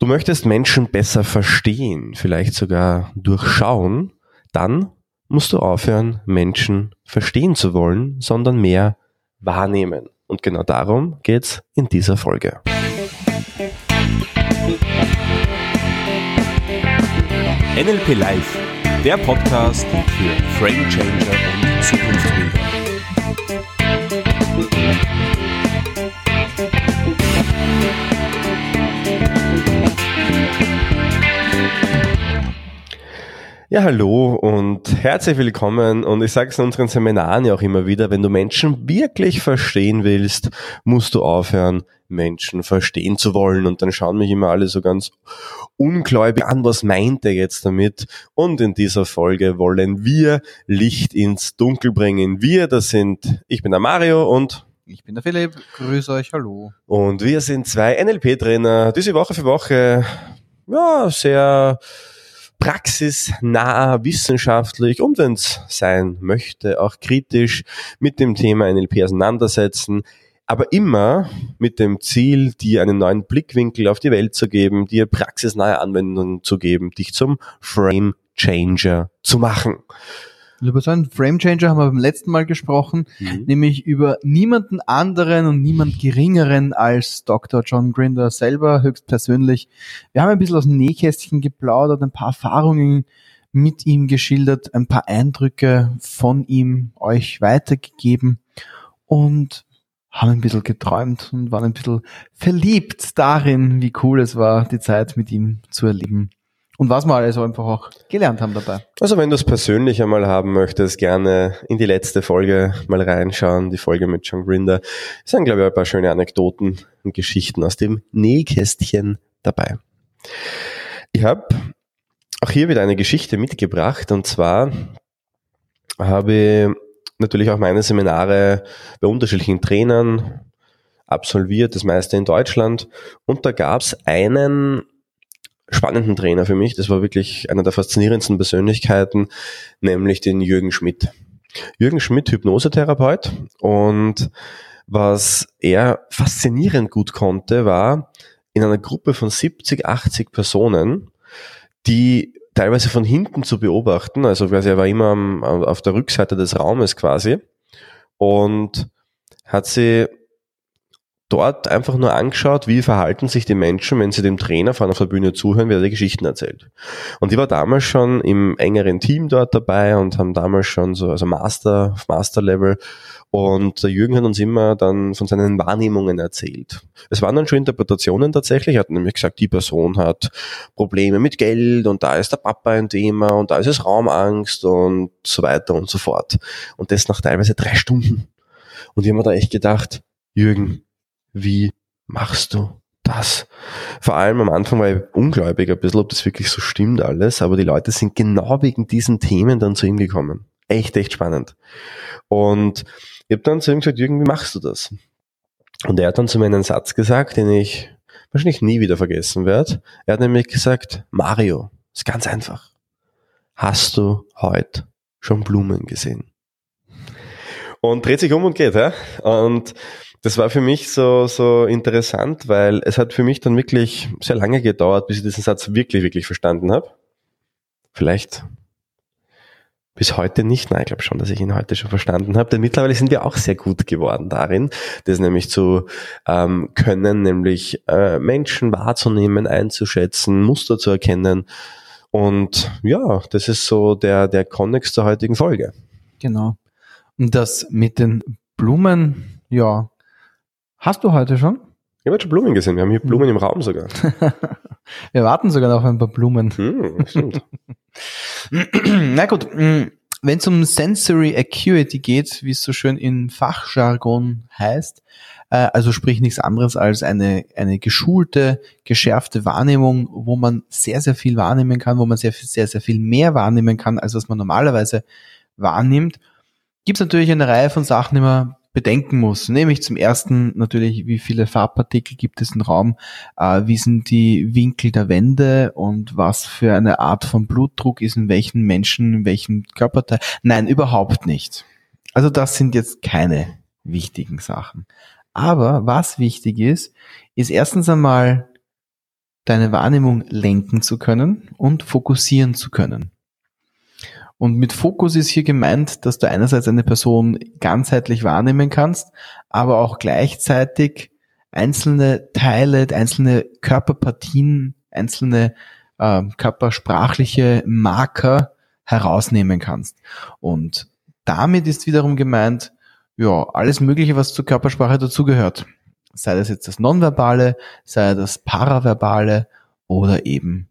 Du möchtest Menschen besser verstehen, vielleicht sogar durchschauen, dann musst du aufhören, Menschen verstehen zu wollen, sondern mehr wahrnehmen. Und genau darum geht's in dieser Folge. NLP Live, der Podcast für Frame Changer und Zukunftsbilder. Ja, hallo und herzlich willkommen. Und ich sage es in unseren Seminaren ja auch immer wieder, wenn du Menschen wirklich verstehen willst, musst du aufhören, Menschen verstehen zu wollen. Und dann schauen mich immer alle so ganz ungläubig an, was meint er jetzt damit? Und in dieser Folge wollen wir Licht ins Dunkel bringen. Wir, das sind, ich bin der Mario und ich bin der Philipp, grüße euch, hallo. Und wir sind zwei NLP-Trainer, diese Woche für Woche, ja, sehr praxisnah, wissenschaftlich und wenn es sein möchte, auch kritisch mit dem Thema NLP auseinandersetzen, aber immer mit dem Ziel, dir einen neuen Blickwinkel auf die Welt zu geben, dir praxisnahe Anwendungen zu geben, dich zum Frame Changer zu machen. Über so einen Frame Changer haben wir beim letzten Mal gesprochen, mhm. nämlich über niemanden anderen und niemand geringeren als Dr. John Grinder selber höchstpersönlich. Wir haben ein bisschen aus dem Nähkästchen geplaudert, ein paar Erfahrungen mit ihm geschildert, ein paar Eindrücke von ihm euch weitergegeben und haben ein bisschen geträumt und waren ein bisschen verliebt darin, wie cool es war, die Zeit mit ihm zu erleben. Und was wir alles einfach auch gelernt haben dabei. Also wenn du es persönlich einmal haben möchtest, gerne in die letzte Folge mal reinschauen, die Folge mit John Grinder. Es sind, glaube ich, ein paar schöne Anekdoten und Geschichten aus dem Nähkästchen dabei. Ich habe auch hier wieder eine Geschichte mitgebracht und zwar habe ich natürlich auch meine Seminare bei unterschiedlichen Trainern absolviert, das meiste in Deutschland und da gab es einen spannenden Trainer für mich. Das war wirklich einer der faszinierendsten Persönlichkeiten, nämlich den Jürgen Schmidt. Jürgen Schmidt, Hypnosetherapeut. Und was er faszinierend gut konnte, war in einer Gruppe von 70, 80 Personen, die teilweise von hinten zu beobachten, also quasi er war immer auf der Rückseite des Raumes quasi und hat sie dort einfach nur angeschaut, wie verhalten sich die Menschen, wenn sie dem Trainer vorne auf der Bühne zuhören, wie er die Geschichten erzählt. Und ich war damals schon im engeren Team dort dabei und haben damals schon so, also Master, auf Master-Level und der Jürgen hat uns immer dann von seinen Wahrnehmungen erzählt. Es waren dann schon Interpretationen tatsächlich. Er hat nämlich gesagt, die Person hat Probleme mit Geld und da ist der Papa ein Thema und da ist es Raumangst und so weiter und so fort. Und das nach teilweise drei Stunden. Und ich habe mir da echt gedacht, Jürgen, wie machst du das? Vor allem am Anfang war ich ungläubig ein bisschen, ob das wirklich so stimmt alles, aber die Leute sind genau wegen diesen Themen dann zu ihm gekommen. Echt, echt spannend. Und ich habe dann zu ihm gesagt, Jürgen, wie machst du das? Und er hat dann zu mir einen Satz gesagt, den ich wahrscheinlich nie wieder vergessen werde. Er hat nämlich gesagt, Mario, ist ganz einfach. Hast du heute schon Blumen gesehen? Und dreht sich um und geht, ja? Und das war für mich so, so interessant, weil es hat für mich dann wirklich sehr lange gedauert, bis ich diesen Satz wirklich, wirklich verstanden habe. Vielleicht bis heute nicht. Nein, ich glaube schon, dass ich ihn heute schon verstanden habe. Denn mittlerweile sind wir auch sehr gut geworden darin, das nämlich zu ähm, können, nämlich äh, Menschen wahrzunehmen, einzuschätzen, Muster zu erkennen. Und ja, das ist so der, der Konnex zur heutigen Folge. Genau. Und das mit den Blumen, ja, Hast du heute schon? Ich habe schon Blumen gesehen. Wir haben hier Blumen im Raum sogar. Wir warten sogar noch auf ein paar Blumen. Hm, stimmt. Na gut, hm, wenn es um Sensory Acuity geht, wie es so schön in Fachjargon heißt, äh, also sprich nichts anderes als eine, eine geschulte, geschärfte Wahrnehmung, wo man sehr, sehr viel wahrnehmen kann, wo man sehr, sehr, sehr viel mehr wahrnehmen kann, als was man normalerweise wahrnimmt, gibt es natürlich eine Reihe von Sachen, man bedenken muss. Nämlich zum ersten natürlich, wie viele Farbpartikel gibt es im Raum, äh, wie sind die Winkel der Wände und was für eine Art von Blutdruck ist in welchen Menschen, in welchem Körperteil. Nein, überhaupt nicht. Also das sind jetzt keine wichtigen Sachen. Aber was wichtig ist, ist erstens einmal deine Wahrnehmung lenken zu können und fokussieren zu können. Und mit Fokus ist hier gemeint, dass du einerseits eine Person ganzheitlich wahrnehmen kannst, aber auch gleichzeitig einzelne Teile, einzelne Körperpartien, einzelne äh, körpersprachliche Marker herausnehmen kannst. Und damit ist wiederum gemeint, ja, alles Mögliche, was zur Körpersprache dazugehört. Sei das jetzt das Nonverbale, sei das Paraverbale oder eben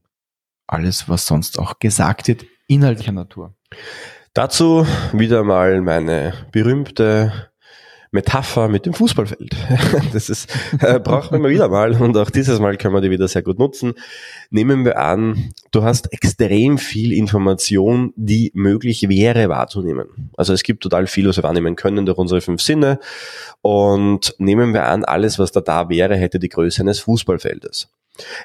alles, was sonst auch gesagt wird, inhaltlicher Natur. Dazu wieder mal meine berühmte Metapher mit dem Fußballfeld. Das ist, äh, braucht man immer wieder mal und auch dieses Mal können wir die wieder sehr gut nutzen. Nehmen wir an, du hast extrem viel Information, die möglich wäre wahrzunehmen. Also es gibt total viel, was wir wahrnehmen können durch unsere fünf Sinne und nehmen wir an, alles, was da da wäre, hätte die Größe eines Fußballfeldes.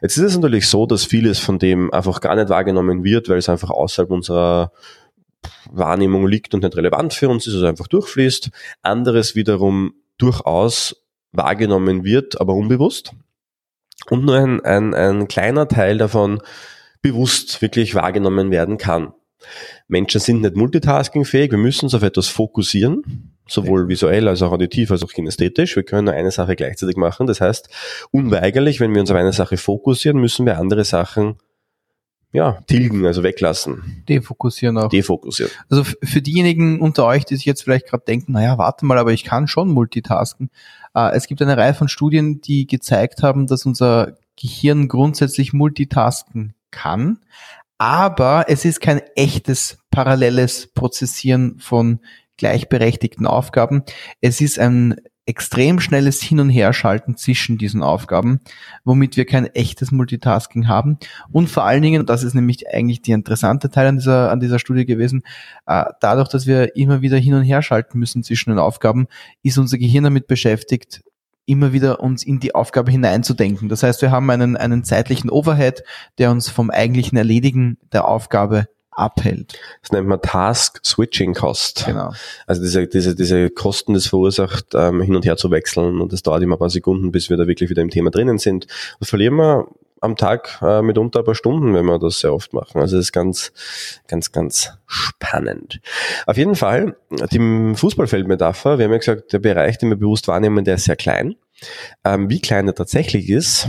Jetzt ist es natürlich so, dass vieles von dem einfach gar nicht wahrgenommen wird, weil es einfach außerhalb unserer Wahrnehmung liegt und nicht relevant für uns ist, also einfach durchfließt. Anderes wiederum durchaus wahrgenommen wird, aber unbewusst. Und nur ein, ein, ein kleiner Teil davon bewusst wirklich wahrgenommen werden kann. Menschen sind nicht multitaskingfähig, wir müssen uns auf etwas fokussieren, sowohl visuell als auch auditiv als auch kinästhetisch. Wir können nur eine Sache gleichzeitig machen. Das heißt, unweigerlich, wenn wir uns auf eine Sache fokussieren, müssen wir andere Sachen ja, tilgen, also weglassen. Defokussieren auch. Defokussieren. Also für diejenigen unter euch, die sich jetzt vielleicht gerade denken, naja, warte mal, aber ich kann schon multitasken. Äh, es gibt eine Reihe von Studien, die gezeigt haben, dass unser Gehirn grundsätzlich multitasken kann, aber es ist kein echtes paralleles Prozessieren von gleichberechtigten Aufgaben. Es ist ein extrem schnelles Hin- und Herschalten zwischen diesen Aufgaben, womit wir kein echtes Multitasking haben. Und vor allen Dingen, das ist nämlich eigentlich der interessante Teil an dieser, an dieser Studie gewesen, äh, dadurch, dass wir immer wieder hin und her schalten müssen zwischen den Aufgaben, ist unser Gehirn damit beschäftigt, immer wieder uns in die Aufgabe hineinzudenken. Das heißt, wir haben einen, einen zeitlichen Overhead, der uns vom eigentlichen Erledigen der Aufgabe abhält. Das nennt man Task Switching Cost. Genau. Also diese, diese, diese Kosten, das verursacht, ähm, hin und her zu wechseln und das dauert immer ein paar Sekunden, bis wir da wirklich wieder im Thema drinnen sind. Und verlieren wir am Tag äh, mitunter ein paar Stunden, wenn wir das sehr oft machen. Also das ist ganz, ganz, ganz spannend. Auf jeden Fall, die Fußballfeldmetapher, wir haben ja gesagt, der Bereich, den wir bewusst wahrnehmen, der ist sehr klein. Ähm, wie klein er tatsächlich ist,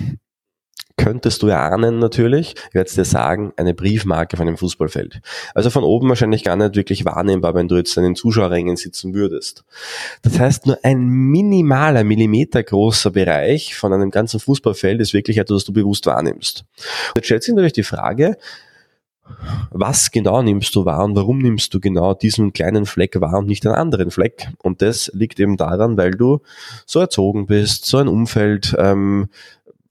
könntest du erahnen natürlich, ich werde es dir sagen, eine Briefmarke von einem Fußballfeld. Also von oben wahrscheinlich gar nicht wirklich wahrnehmbar, wenn du jetzt an den Zuschauerrängen sitzen würdest. Das heißt, nur ein minimaler, Millimeter großer Bereich von einem ganzen Fußballfeld ist wirklich etwas, was du bewusst wahrnimmst. Jetzt stellt sich natürlich die Frage, was genau nimmst du wahr und warum nimmst du genau diesen kleinen Fleck wahr und nicht einen anderen Fleck? Und das liegt eben daran, weil du so erzogen bist, so ein Umfeld ähm,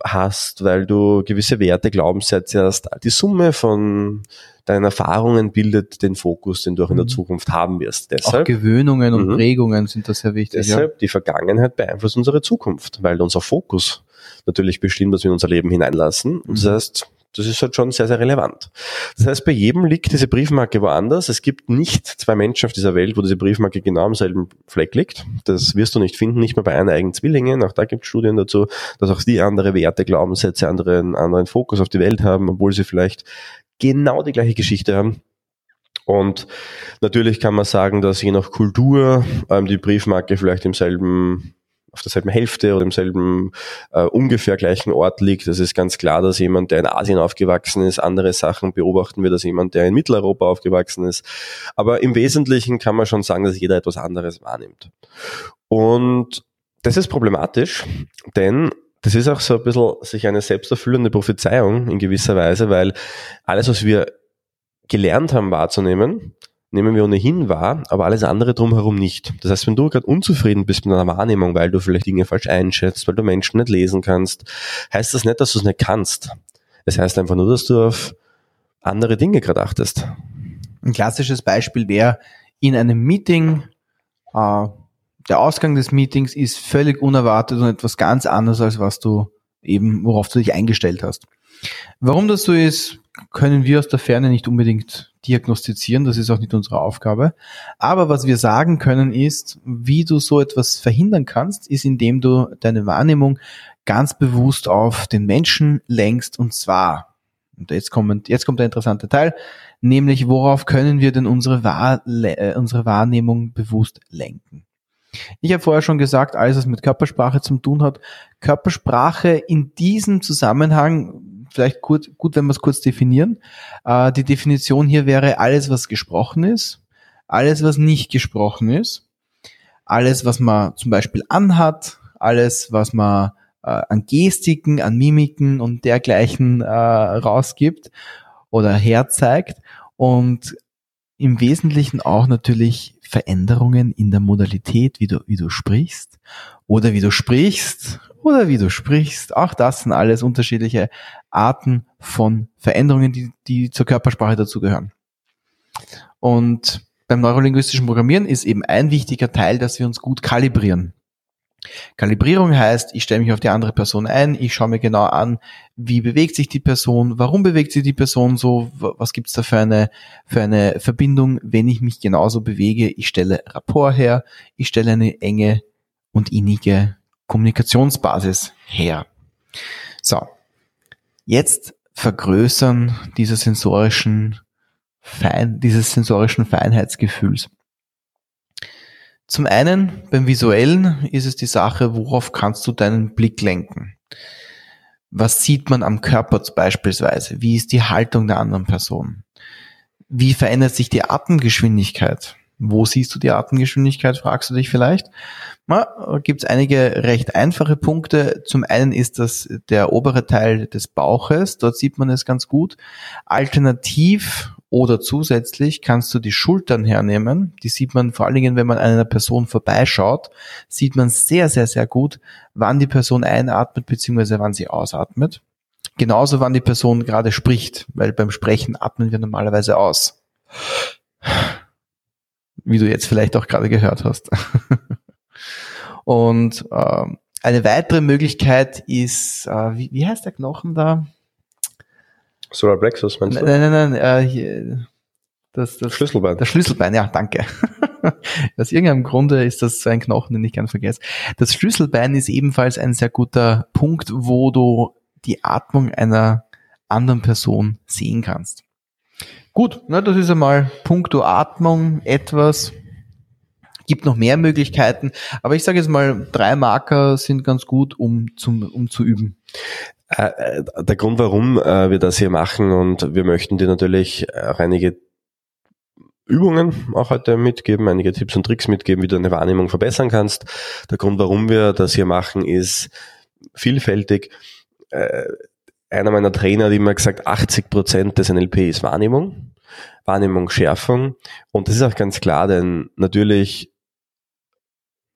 hast, weil du gewisse Werte, Glaubenssätze hast. Die Summe von deinen Erfahrungen bildet den Fokus, den du auch in der mhm. Zukunft haben wirst. Deshalb, auch Gewöhnungen und mhm. Prägungen sind da sehr wichtig. Deshalb, ja. die Vergangenheit beeinflusst unsere Zukunft, weil unser Fokus natürlich bestimmt, was wir in unser Leben hineinlassen. Und das mhm. heißt, das ist halt schon sehr, sehr relevant. Das heißt, bei jedem liegt diese Briefmarke woanders. Es gibt nicht zwei Menschen auf dieser Welt, wo diese Briefmarke genau am selben Fleck liegt. Das wirst du nicht finden, nicht mal bei einer eigenen Zwillingen. Auch da gibt es Studien dazu, dass auch die andere Werte, Glaubenssätze, anderen, anderen Fokus auf die Welt haben, obwohl sie vielleicht genau die gleiche Geschichte haben. Und natürlich kann man sagen, dass je nach Kultur ähm, die Briefmarke vielleicht im selben auf derselben Hälfte oder im selben äh, ungefähr gleichen Ort liegt. Das ist ganz klar, dass jemand, der in Asien aufgewachsen ist, andere Sachen beobachten wird als jemand, der in Mitteleuropa aufgewachsen ist. Aber im Wesentlichen kann man schon sagen, dass jeder etwas anderes wahrnimmt. Und das ist problematisch, denn das ist auch so ein bisschen sich eine selbsterfüllende Prophezeiung in gewisser Weise, weil alles, was wir gelernt haben wahrzunehmen, nehmen wir ohnehin wahr, aber alles andere drumherum nicht. Das heißt, wenn du gerade unzufrieden bist mit einer Wahrnehmung, weil du vielleicht Dinge falsch einschätzt, weil du Menschen nicht lesen kannst, heißt das nicht, dass du es nicht kannst. Es heißt einfach nur, dass du auf andere Dinge gerade achtest. Ein klassisches Beispiel wäre in einem Meeting, äh, der Ausgang des Meetings ist völlig unerwartet und etwas ganz anderes, als was du eben, worauf du dich eingestellt hast. Warum das so ist, können wir aus der Ferne nicht unbedingt diagnostizieren, das ist auch nicht unsere Aufgabe. Aber was wir sagen können ist, wie du so etwas verhindern kannst, ist, indem du deine Wahrnehmung ganz bewusst auf den Menschen lenkst und zwar, und jetzt kommt, jetzt kommt der interessante Teil, nämlich worauf können wir denn unsere, Wahr, äh, unsere Wahrnehmung bewusst lenken? Ich habe vorher schon gesagt, alles was mit Körpersprache zu tun hat, Körpersprache in diesem Zusammenhang, vielleicht gut, gut wenn wir es kurz definieren. Äh, die Definition hier wäre alles, was gesprochen ist, alles, was nicht gesprochen ist, alles, was man zum Beispiel anhat, alles, was man äh, an Gestiken, an Mimiken und dergleichen äh, rausgibt oder herzeigt und im Wesentlichen auch natürlich Veränderungen in der Modalität, wie du, wie du sprichst oder wie du sprichst oder wie du sprichst. Auch das sind alles unterschiedliche Arten von Veränderungen, die, die zur Körpersprache dazugehören. Und beim neurolinguistischen Programmieren ist eben ein wichtiger Teil, dass wir uns gut kalibrieren. Kalibrierung heißt, ich stelle mich auf die andere Person ein, ich schaue mir genau an, wie bewegt sich die Person, warum bewegt sich die Person so, was gibt's da für eine, für eine Verbindung, wenn ich mich genauso bewege. Ich stelle Rapport her, ich stelle eine enge und innige Kommunikationsbasis her. So, jetzt vergrößern dieser sensorischen Fein, dieses sensorischen Feinheitsgefühls. Zum einen beim visuellen ist es die Sache, worauf kannst du deinen Blick lenken? Was sieht man am Körper beispielsweise? Wie ist die Haltung der anderen Person? Wie verändert sich die Atemgeschwindigkeit? Wo siehst du die Atemgeschwindigkeit, fragst du dich vielleicht. Na, gibt es einige recht einfache Punkte. Zum einen ist das der obere Teil des Bauches, dort sieht man es ganz gut. Alternativ oder zusätzlich kannst du die Schultern hernehmen. Die sieht man vor allen Dingen, wenn man an einer Person vorbeischaut, sieht man sehr, sehr, sehr gut, wann die Person einatmet bzw. wann sie ausatmet. Genauso wann die Person gerade spricht, weil beim Sprechen atmen wir normalerweise aus. Wie du jetzt vielleicht auch gerade gehört hast. Und äh, eine weitere Möglichkeit ist, äh, wie, wie heißt der Knochen da? Solar Plexus meinst du? Nein, nein, nein, äh, hier, das, das Schlüsselbein. Das Schlüsselbein, ja, danke. Aus irgendeinem Grunde ist das so ein Knochen, den ich gern vergesse. Das Schlüsselbein ist ebenfalls ein sehr guter Punkt, wo du die Atmung einer anderen Person sehen kannst. Gut, na, das ist einmal puncto Atmung etwas. Gibt noch mehr Möglichkeiten, aber ich sage jetzt mal, drei Marker sind ganz gut, um, zum, um zu üben. Äh, äh, der Grund, warum äh, wir das hier machen und wir möchten dir natürlich auch einige Übungen auch heute mitgeben, einige Tipps und Tricks mitgeben, wie du deine Wahrnehmung verbessern kannst. Der Grund, warum wir das hier machen, ist vielfältig. Einer meiner Trainer hat immer gesagt, 80 Prozent des NLP ist Wahrnehmung, Wahrnehmungsschärfung. Und das ist auch ganz klar, denn natürlich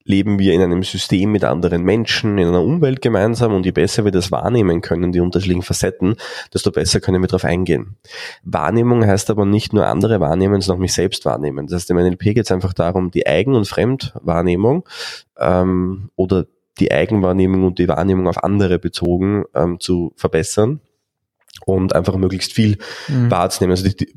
leben wir in einem System mit anderen Menschen, in einer Umwelt gemeinsam und je besser wir das wahrnehmen können, die unterschiedlichen Facetten, desto besser können wir darauf eingehen. Wahrnehmung heißt aber nicht nur andere wahrnehmen, sondern auch mich selbst wahrnehmen. Das heißt, im NLP geht es einfach darum, die Eigen- und Fremdwahrnehmung ähm, oder die Eigenwahrnehmung und die Wahrnehmung auf andere bezogen ähm, zu verbessern und einfach möglichst viel mhm. wahrzunehmen. Also die, die,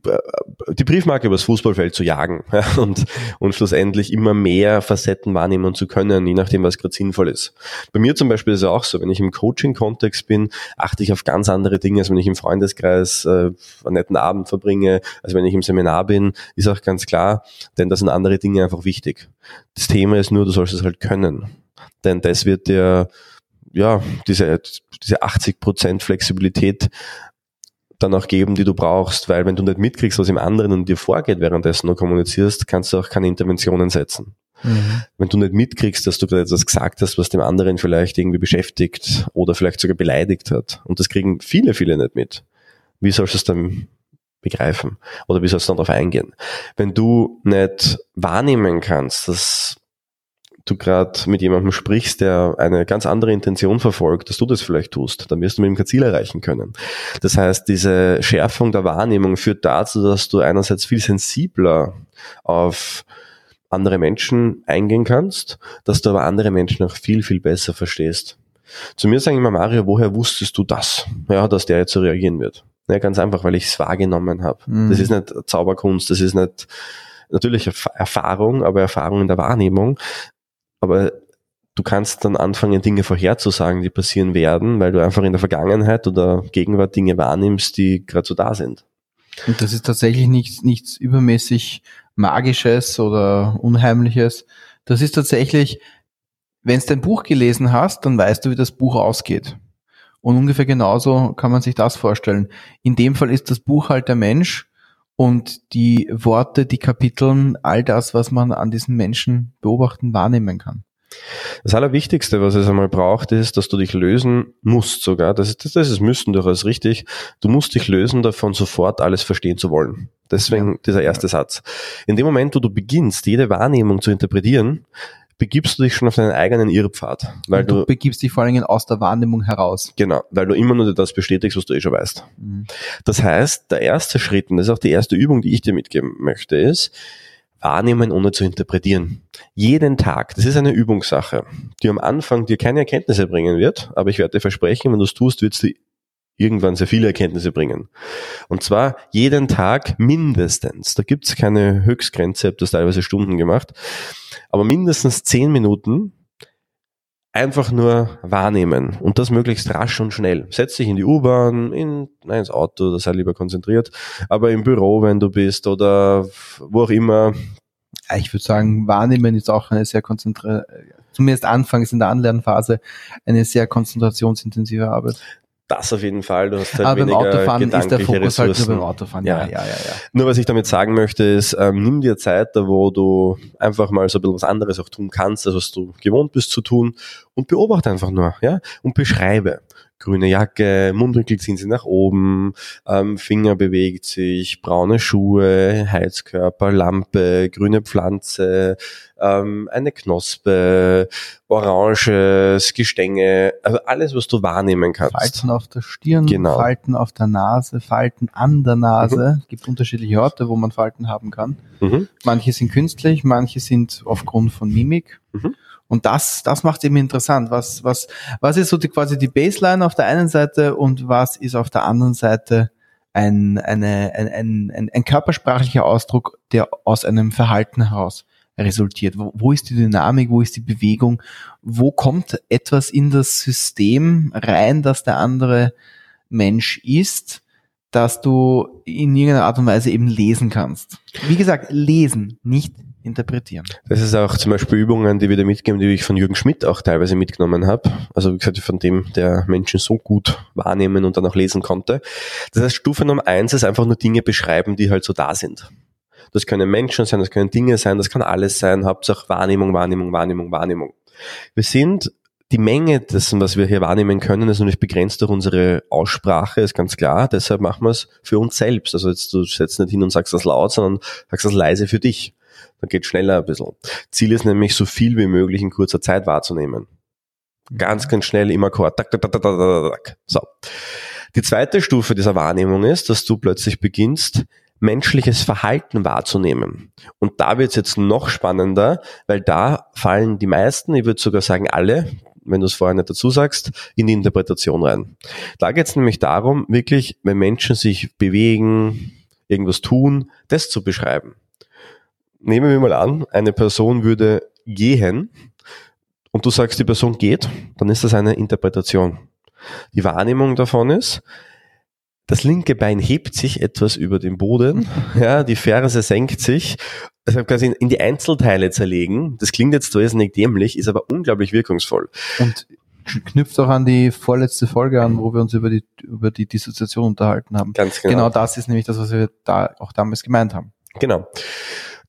die, Briefmarke übers Fußballfeld zu jagen ja, und, und schlussendlich immer mehr Facetten wahrnehmen zu können, je nachdem, was gerade sinnvoll ist. Bei mir zum Beispiel ist es auch so, wenn ich im Coaching-Kontext bin, achte ich auf ganz andere Dinge, als wenn ich im Freundeskreis äh, einen netten Abend verbringe, als wenn ich im Seminar bin, ist auch ganz klar, denn da sind andere Dinge einfach wichtig. Das Thema ist nur, du sollst es halt können. Denn das wird dir ja, diese, diese 80% Flexibilität dann auch geben, die du brauchst, weil wenn du nicht mitkriegst, was im anderen und dir vorgeht, währenddessen du kommunizierst, kannst du auch keine Interventionen setzen. Mhm. Wenn du nicht mitkriegst, dass du gerade etwas gesagt hast, was dem anderen vielleicht irgendwie beschäftigt oder vielleicht sogar beleidigt hat, und das kriegen viele, viele nicht mit, wie sollst du es dann begreifen? Oder wie sollst du dann darauf eingehen? Wenn du nicht wahrnehmen kannst, dass du gerade mit jemandem sprichst, der eine ganz andere Intention verfolgt, dass du das vielleicht tust, dann wirst du mit ihm kein Ziel erreichen können. Das heißt, diese Schärfung der Wahrnehmung führt dazu, dass du einerseits viel sensibler auf andere Menschen eingehen kannst, dass du aber andere Menschen auch viel, viel besser verstehst. Zu mir sagen immer, Mario, woher wusstest du das? Ja, dass der jetzt so reagieren wird. Ja, ganz einfach, weil ich es wahrgenommen habe. Mhm. Das ist nicht Zauberkunst, das ist nicht natürlich Erf- Erfahrung, aber Erfahrung in der Wahrnehmung. Aber du kannst dann anfangen, Dinge vorherzusagen, die passieren werden, weil du einfach in der Vergangenheit oder Gegenwart Dinge wahrnimmst, die gerade so da sind. Und das ist tatsächlich nichts, nichts übermäßig Magisches oder Unheimliches. Das ist tatsächlich, wenn du ein Buch gelesen hast, dann weißt du, wie das Buch ausgeht. Und ungefähr genauso kann man sich das vorstellen. In dem Fall ist das Buch halt der Mensch und die Worte, die Kapiteln, all das, was man an diesem Menschen beobachten, wahrnehmen kann. Das Allerwichtigste, was es einmal braucht, ist, dass du dich lösen musst sogar. Das ist, das, das ist müssen durchaus richtig. Du musst dich lösen davon, sofort alles verstehen zu wollen. Deswegen dieser erste Satz. In dem Moment, wo du beginnst, jede Wahrnehmung zu interpretieren, begibst du dich schon auf deinen eigenen Irrpfad. Weil du, du, begibst dich vor allen Dingen aus der Wahrnehmung heraus. genau, weil du immer nur das bestätigst, was du eh schon weißt. Mhm. Das heißt, der erste Schritt, und das ist auch die erste Übung, die ich dir mitgeben möchte, ist, wahrnehmen ohne zu interpretieren. Jeden Tag, das ist eine Übungssache, die am Anfang dir keine Erkenntnisse bringen wird, aber ich werde dir versprechen, wenn du es tust, wird es dir irgendwann sehr viele Erkenntnisse bringen. Und zwar jeden Tag mindestens. Da gibt es keine Höchstgrenze, habe das teilweise Stunden gemacht, aber mindestens zehn Minuten einfach nur wahrnehmen und das möglichst rasch und schnell. Setz dich in die U-Bahn, in, nein, ins Auto, da sei lieber konzentriert, aber im Büro, wenn du bist oder wo auch immer. Ich würde sagen, Wahrnehmen ist auch eine sehr konzentrierte, zumindest anfangs in der Anlernphase, eine sehr konzentrationsintensive Arbeit. Das auf jeden Fall. Du hast halt Aber beim Autofahren ist der Fokus halt Ressourcen. nur beim Autofahren. Ja, Ja. ja, ja, ja. Nur was ich damit sagen möchte, ist, ähm, nimm dir Zeit, da wo du einfach mal so ein bisschen was anderes auch tun kannst, als was du gewohnt bist zu tun und beobachte einfach nur, ja, und beschreibe. Grüne Jacke, Mundwinkel ziehen sie nach oben, ähm, Finger bewegt sich, braune Schuhe, Heizkörper, Lampe, grüne Pflanze, ähm, eine Knospe, oranges Gestänge, also alles, was du wahrnehmen kannst. Falten auf der Stirn, Genau. Falten auf der Nase, Falten an der Nase. Es gibt unterschiedliche Orte, wo man Falten haben kann. Mhm. Manche sind künstlich, manche sind aufgrund von Mimik. Mhm. Und das, das macht eben interessant. Was, was, was ist so die, quasi die Baseline auf der einen Seite und was ist auf der anderen Seite ein, eine, ein, ein, ein, ein körpersprachlicher Ausdruck, der aus einem Verhalten heraus resultiert? Wo, wo ist die Dynamik? Wo ist die Bewegung? Wo kommt etwas in das System rein, das der andere Mensch ist? dass du in irgendeiner Art und Weise eben lesen kannst. Wie gesagt, lesen, nicht interpretieren. Das ist auch zum Beispiel Übungen, die wir da mitgeben, die ich von Jürgen Schmidt auch teilweise mitgenommen habe. Also wie gesagt, von dem, der Menschen so gut wahrnehmen und dann auch lesen konnte. Das heißt, Stufe Nummer eins ist einfach nur Dinge beschreiben, die halt so da sind. Das können Menschen sein, das können Dinge sein, das kann alles sein. Hauptsache Wahrnehmung, Wahrnehmung, Wahrnehmung, Wahrnehmung. Wir sind die Menge dessen, was wir hier wahrnehmen können, ist natürlich begrenzt durch unsere Aussprache, ist ganz klar. Deshalb machen wir es für uns selbst. Also jetzt du setzt nicht hin und sagst das laut, sondern sagst das leise für dich. Dann geht schneller ein bisschen. Ziel ist nämlich, so viel wie möglich in kurzer Zeit wahrzunehmen. Ganz, ganz schnell im Akkord. Tak, tak, tak, tak, tak, tak, tak. So. Die zweite Stufe dieser Wahrnehmung ist, dass du plötzlich beginnst, menschliches Verhalten wahrzunehmen. Und da wird es jetzt noch spannender, weil da fallen die meisten, ich würde sogar sagen alle, wenn du es vorher nicht dazu sagst, in die Interpretation rein. Da geht es nämlich darum, wirklich, wenn Menschen sich bewegen, irgendwas tun, das zu beschreiben. Nehmen wir mal an, eine Person würde gehen und du sagst, die Person geht, dann ist das eine Interpretation. Die Wahrnehmung davon ist, das linke Bein hebt sich etwas über den Boden, ja, die Ferse senkt sich, also quasi in die Einzelteile zerlegen. Das klingt jetzt nicht dämlich, ist aber unglaublich wirkungsvoll. Und knüpft auch an die vorletzte Folge an, wo wir uns über die, über die Dissoziation unterhalten haben. Ganz Genau. genau. das ist nämlich das, was wir da auch damals gemeint haben. Genau.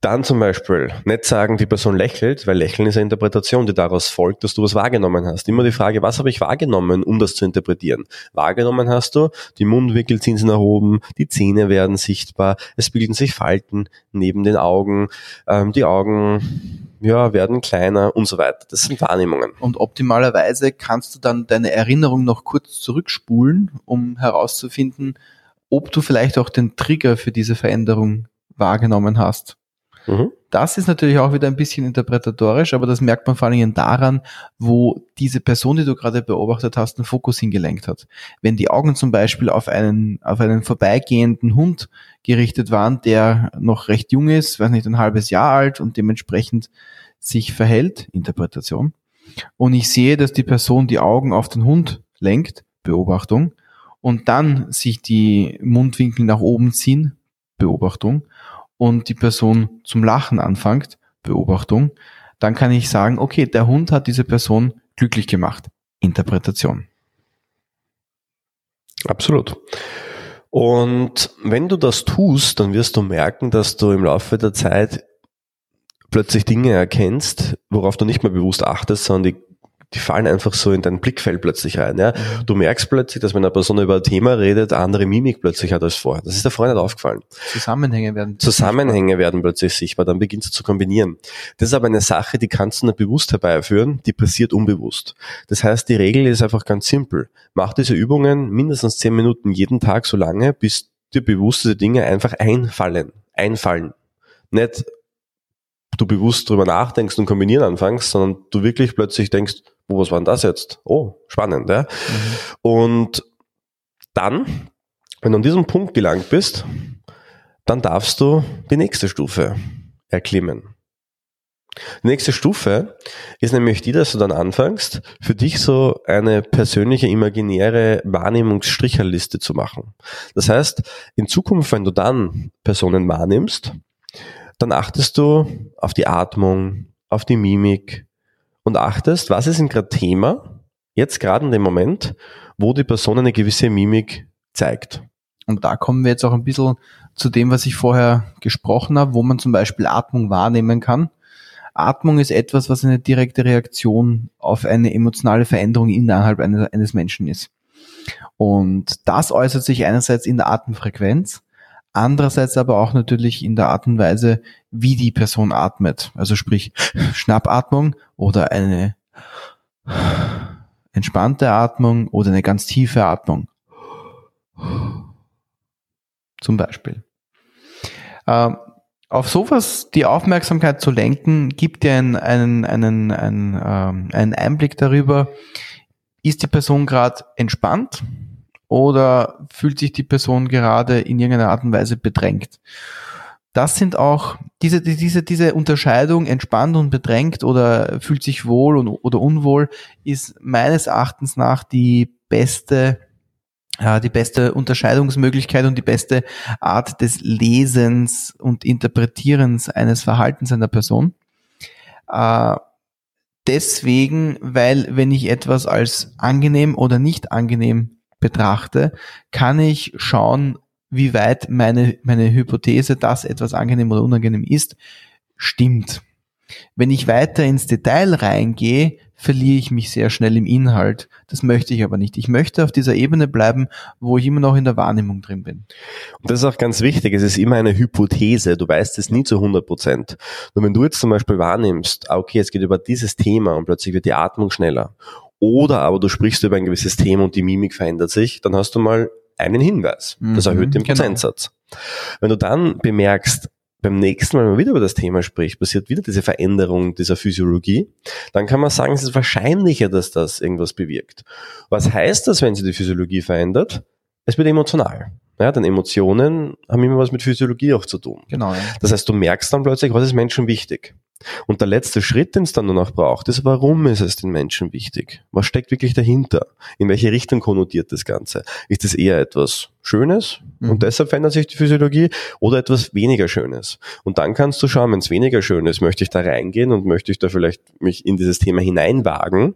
Dann zum Beispiel nicht sagen, die Person lächelt, weil Lächeln ist eine Interpretation, die daraus folgt, dass du was wahrgenommen hast. Immer die Frage, was habe ich wahrgenommen, um das zu interpretieren? Wahrgenommen hast du, die Mundwinkel ziehen sich nach oben, die Zähne werden sichtbar, es bilden sich Falten neben den Augen, ähm, die Augen ja, werden kleiner und so weiter. Das sind Wahrnehmungen. Und optimalerweise kannst du dann deine Erinnerung noch kurz zurückspulen, um herauszufinden, ob du vielleicht auch den Trigger für diese Veränderung wahrgenommen hast. Mhm. das ist natürlich auch wieder ein bisschen interpretatorisch, aber das merkt man vor allem daran, wo diese Person, die du gerade beobachtet hast, den Fokus hingelenkt hat. Wenn die Augen zum Beispiel auf einen, auf einen vorbeigehenden Hund gerichtet waren, der noch recht jung ist, weiß nicht, ein halbes Jahr alt und dementsprechend sich verhält, Interpretation, und ich sehe, dass die Person die Augen auf den Hund lenkt, Beobachtung, und dann sich die Mundwinkel nach oben ziehen, Beobachtung, und die Person zum Lachen anfängt, Beobachtung, dann kann ich sagen, okay, der Hund hat diese Person glücklich gemacht. Interpretation. Absolut. Und wenn du das tust, dann wirst du merken, dass du im Laufe der Zeit plötzlich Dinge erkennst, worauf du nicht mehr bewusst achtest, sondern die die fallen einfach so in dein Blickfeld plötzlich rein. Ja? Mhm. Du merkst plötzlich, dass wenn eine Person über ein Thema redet, andere Mimik plötzlich hat als vorher. Das ist der vorher nicht aufgefallen. Zusammenhänge werden Zusammenhänge sichtbar. werden plötzlich sichtbar, dann beginnst du zu kombinieren. Das ist aber eine Sache, die kannst du nicht bewusst herbeiführen, die passiert unbewusst. Das heißt, die Regel ist einfach ganz simpel. Mach diese Übungen mindestens zehn Minuten jeden Tag so lange, bis dir bewusst diese Dinge einfach einfallen. Einfallen. Nicht du bewusst drüber nachdenkst und kombinieren anfängst, sondern du wirklich plötzlich denkst, oh, was war denn das jetzt? Oh, spannend, ja. Mhm. Und dann, wenn du an diesem Punkt gelangt bist, dann darfst du die nächste Stufe erklimmen. Die nächste Stufe ist nämlich die, dass du dann anfängst, für dich so eine persönliche imaginäre Wahrnehmungsstricherliste zu machen. Das heißt, in Zukunft, wenn du dann Personen wahrnimmst, dann achtest du auf die Atmung, auf die Mimik, und achtest, was ist denn gerade Thema, jetzt gerade in dem Moment, wo die Person eine gewisse Mimik zeigt. Und da kommen wir jetzt auch ein bisschen zu dem, was ich vorher gesprochen habe, wo man zum Beispiel Atmung wahrnehmen kann. Atmung ist etwas, was eine direkte Reaktion auf eine emotionale Veränderung innerhalb eines, eines Menschen ist. Und das äußert sich einerseits in der Atemfrequenz, andererseits aber auch natürlich in der Art und Weise, wie die Person atmet. Also sprich Schnappatmung oder eine entspannte Atmung oder eine ganz tiefe Atmung. Zum Beispiel. Ähm, auf sowas die Aufmerksamkeit zu lenken, gibt dir einen, einen, einen, einen, ähm, einen Einblick darüber, ist die Person gerade entspannt oder fühlt sich die Person gerade in irgendeiner Art und Weise bedrängt. Das sind auch diese, diese, diese Unterscheidung entspannt und bedrängt oder fühlt sich wohl und, oder unwohl ist meines Erachtens nach die beste ja, die beste Unterscheidungsmöglichkeit und die beste Art des Lesens und Interpretierens eines Verhaltens einer Person. Äh, deswegen, weil wenn ich etwas als angenehm oder nicht angenehm betrachte, kann ich schauen, wie weit meine, meine Hypothese, dass etwas angenehm oder unangenehm ist, stimmt. Wenn ich weiter ins Detail reingehe, verliere ich mich sehr schnell im Inhalt. Das möchte ich aber nicht. Ich möchte auf dieser Ebene bleiben, wo ich immer noch in der Wahrnehmung drin bin. Und das ist auch ganz wichtig. Es ist immer eine Hypothese. Du weißt es nie zu 100 Prozent. Nur wenn du jetzt zum Beispiel wahrnimmst, ah, okay, es geht über dieses Thema und plötzlich wird die Atmung schneller oder aber du sprichst über ein gewisses Thema und die Mimik verändert sich, dann hast du mal einen Hinweis. Das mhm, erhöht den genau. Prozentsatz. Wenn du dann bemerkst, beim nächsten Mal, wenn man wieder über das Thema spricht, passiert wieder diese Veränderung dieser Physiologie, dann kann man sagen, es ist wahrscheinlicher, dass das irgendwas bewirkt. Was heißt das, wenn sich die Physiologie verändert? Es wird emotional. Ja, denn Emotionen haben immer was mit Physiologie auch zu tun. Genau. Ja. Das heißt, du merkst dann plötzlich, was ist Menschen wichtig. Und der letzte Schritt, den es dann nur noch braucht, ist, warum ist es den Menschen wichtig? Was steckt wirklich dahinter? In welche Richtung konnotiert das Ganze? Ist es eher etwas Schönes mhm. und deshalb verändert sich die Physiologie oder etwas weniger Schönes? Und dann kannst du schauen, wenn es weniger schön ist, möchte ich da reingehen und möchte ich da vielleicht mich in dieses Thema hineinwagen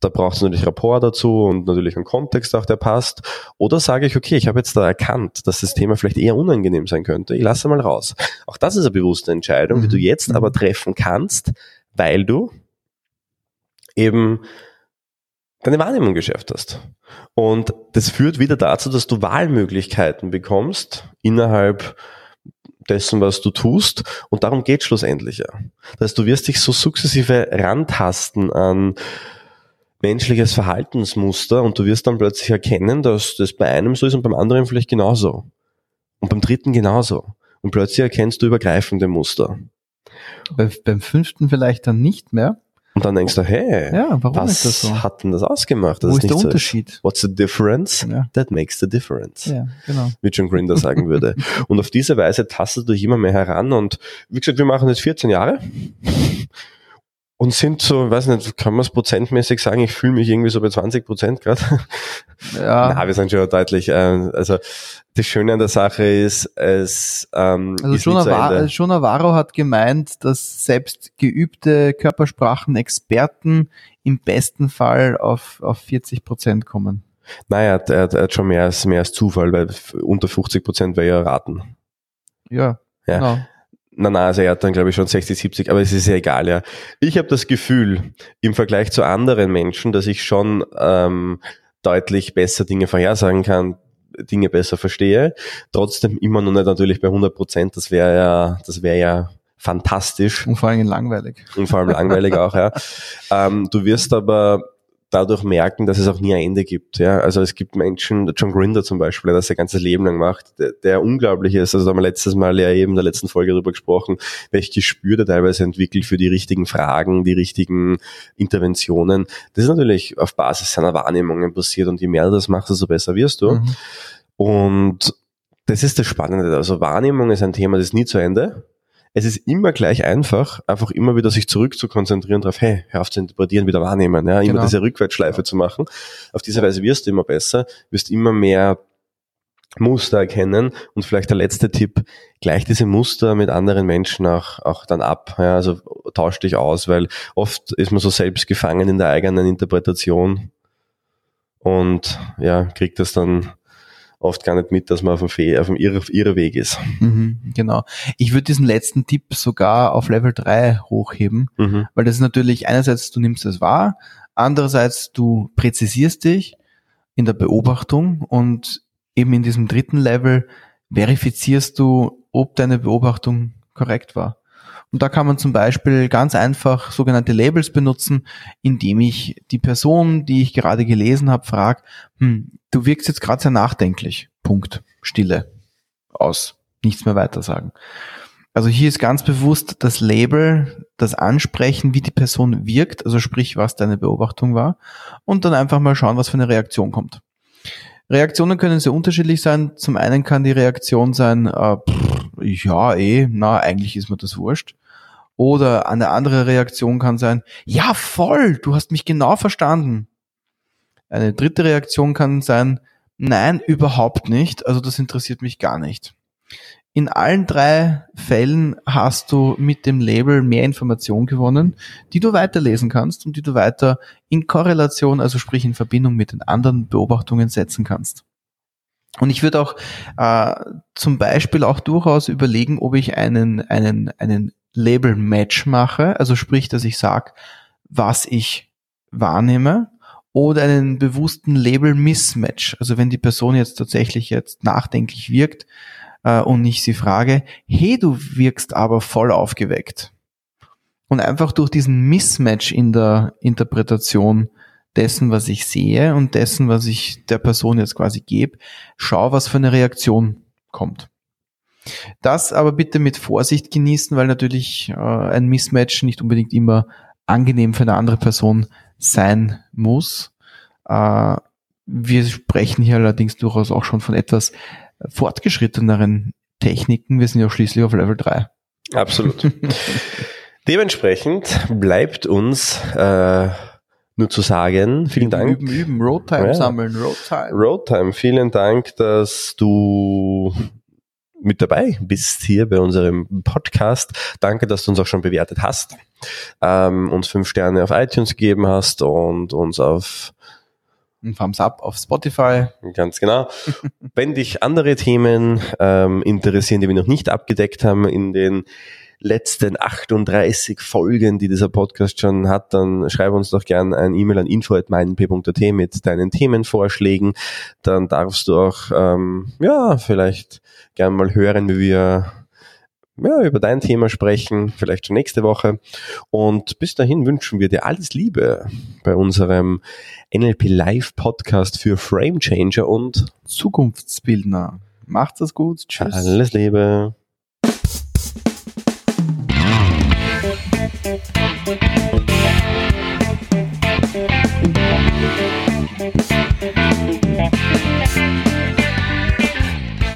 da brauchst du natürlich Rapport dazu und natürlich einen Kontext auch, der passt. Oder sage ich, okay, ich habe jetzt da erkannt, dass das Thema vielleicht eher unangenehm sein könnte. Ich lasse mal raus. Auch das ist eine bewusste Entscheidung, mhm. die du mhm. jetzt aber mhm. treffen kannst, weil du eben deine Wahrnehmung geschärft hast. Und das führt wieder dazu, dass du Wahlmöglichkeiten bekommst innerhalb dessen, was du tust. Und darum geht schlussendlich ja. Das heißt, du wirst dich so sukzessive rantasten an menschliches Verhaltensmuster und du wirst dann plötzlich erkennen, dass das bei einem so ist und beim anderen vielleicht genauso. Und beim dritten genauso. Und plötzlich erkennst du übergreifende Muster. Bei, beim fünften vielleicht dann nicht mehr. Und dann denkst du, hey, Ja, warum was ist das so? hat denn das ausgemacht? dass Wo es ist der so Unterschied? What's the difference? Ja. That makes the difference. Ja, genau. Wie John Grinder sagen würde. Und auf diese Weise tastet du dich immer mehr heran. Und wie gesagt, wir machen jetzt 14 Jahre. Und sind so, weiß nicht, kann man es prozentmäßig sagen, ich fühle mich irgendwie so bei 20 Prozent gerade. Ja, Na, wir sind schon deutlich. Äh, also das Schöne an der Sache ist, es ähm, also ist zu Navarro, Ende. John Navarro hat gemeint, dass selbst geübte Körpersprachen-Experten im besten Fall auf, auf 40 Prozent kommen. Naja, er, hat- er hat schon mehr als, mehr als Zufall, weil unter 50 Prozent wäre ja raten. Ja, Ja. genau. Na, na, also er hat dann, glaube ich, schon 60, 70, aber es ist ja egal, ja. Ich habe das Gefühl, im Vergleich zu anderen Menschen, dass ich schon ähm, deutlich besser Dinge vorhersagen kann, Dinge besser verstehe. Trotzdem immer noch nicht natürlich bei 100 Prozent. Das wäre ja, das wäre ja fantastisch Und vor allem langweilig. und vor allem langweilig auch, ja. Ähm, du wirst aber dadurch merken, dass es auch nie ein Ende gibt. Ja? Also es gibt Menschen, John Grinder zum Beispiel, der das sein ganzes Leben lang macht, der, der unglaublich ist. Also da haben wir letztes Mal ja eben in der letzten Folge darüber gesprochen, welche Gespür der teilweise entwickelt für die richtigen Fragen, die richtigen Interventionen. Das ist natürlich auf Basis seiner Wahrnehmungen passiert und je mehr du das machst, desto besser wirst du. Mhm. Und das ist das Spannende. Also Wahrnehmung ist ein Thema, das ist nie zu Ende. Es ist immer gleich einfach, einfach immer wieder sich zurück zu konzentrieren darauf, hey, hör auf zu interpretieren, wieder wahrnehmen, ja, immer Genau. diese Rückwärtsschleife zu machen. Auf diese Weise wirst du immer besser, wirst immer mehr Muster erkennen und vielleicht der letzte Tipp, gleich diese Muster mit anderen Menschen auch, auch dann ab. Ja, also tausch dich aus, weil oft ist man so selbst gefangen in der eigenen Interpretation und ja, kriegt das dann oft gar nicht mit, dass man auf dem, Fe auf dem Irre, Irrweg ist. Mhm, genau. Ich würde diesen letzten Tipp sogar auf Level 3 hochheben, Mhm. weil das ist natürlich einerseits, du nimmst es wahr, andererseits du präzisierst dich in der Beobachtung und eben in diesem dritten Level verifizierst du, ob deine Beobachtung korrekt war. Und da kann man zum Beispiel ganz einfach sogenannte Labels benutzen, indem ich die Person, die ich gerade gelesen habe, frage, hm, du wirkst jetzt gerade sehr nachdenklich. Punkt. Stille. Aus. Nichts mehr weiter sagen. Also hier ist ganz bewusst das Label, das Ansprechen, wie die Person wirkt, also sprich, was deine Beobachtung war, und dann einfach mal schauen, was für eine Reaktion kommt. Reaktionen können sehr unterschiedlich sein. Zum einen kann die Reaktion sein, äh, pff, ja, eh, na, eigentlich ist mir das wurscht. Oder eine andere Reaktion kann sein, ja, voll, du hast mich genau verstanden. Eine dritte Reaktion kann sein, nein, überhaupt nicht, also das interessiert mich gar nicht. In allen drei Fällen hast du mit dem Label mehr Information gewonnen, die du weiterlesen kannst und die du weiter in Korrelation, also sprich in Verbindung mit den anderen Beobachtungen setzen kannst. Und ich würde auch äh, zum Beispiel auch durchaus überlegen, ob ich einen, einen, einen Label-Match mache, also sprich, dass ich sage, was ich wahrnehme, oder einen bewussten Label-Mismatch. Also wenn die Person jetzt tatsächlich jetzt nachdenklich wirkt äh, und ich sie frage, hey, du wirkst aber voll aufgeweckt. Und einfach durch diesen Mismatch in der Interpretation dessen, was ich sehe und dessen, was ich der Person jetzt quasi gebe, schau, was für eine Reaktion kommt. Das aber bitte mit Vorsicht genießen, weil natürlich äh, ein Mismatch nicht unbedingt immer angenehm für eine andere Person sein muss. Äh, wir sprechen hier allerdings durchaus auch schon von etwas fortgeschritteneren Techniken. Wir sind ja schließlich auf Level 3. Absolut. Dementsprechend bleibt uns äh, nur zu sagen, vielen Dank. Üben, üben, Roadtime Ja. sammeln, Roadtime. Roadtime, vielen Dank, dass du mit dabei bist hier bei unserem Podcast. Danke, dass du uns auch schon bewertet hast, ähm, uns fünf Sterne auf iTunes gegeben hast und uns auf Ein Thumbs up auf Spotify. Ganz genau. Wenn dich andere Themen ähm, interessieren, die wir noch nicht abgedeckt haben in den letzten 38 Folgen, die dieser Podcast schon hat, dann schreib uns doch gern ein E-Mail an info.meinp.at mit deinen Themenvorschlägen. Dann darfst du auch, ähm, ja, vielleicht gern mal hören, wie wir ja, über dein Thema sprechen, vielleicht schon nächste Woche. Und bis dahin wünschen wir dir alles Liebe bei unserem NLP Live Podcast für Frame Changer und Zukunftsbildner. Macht's es gut. Tschüss. alles Liebe. Música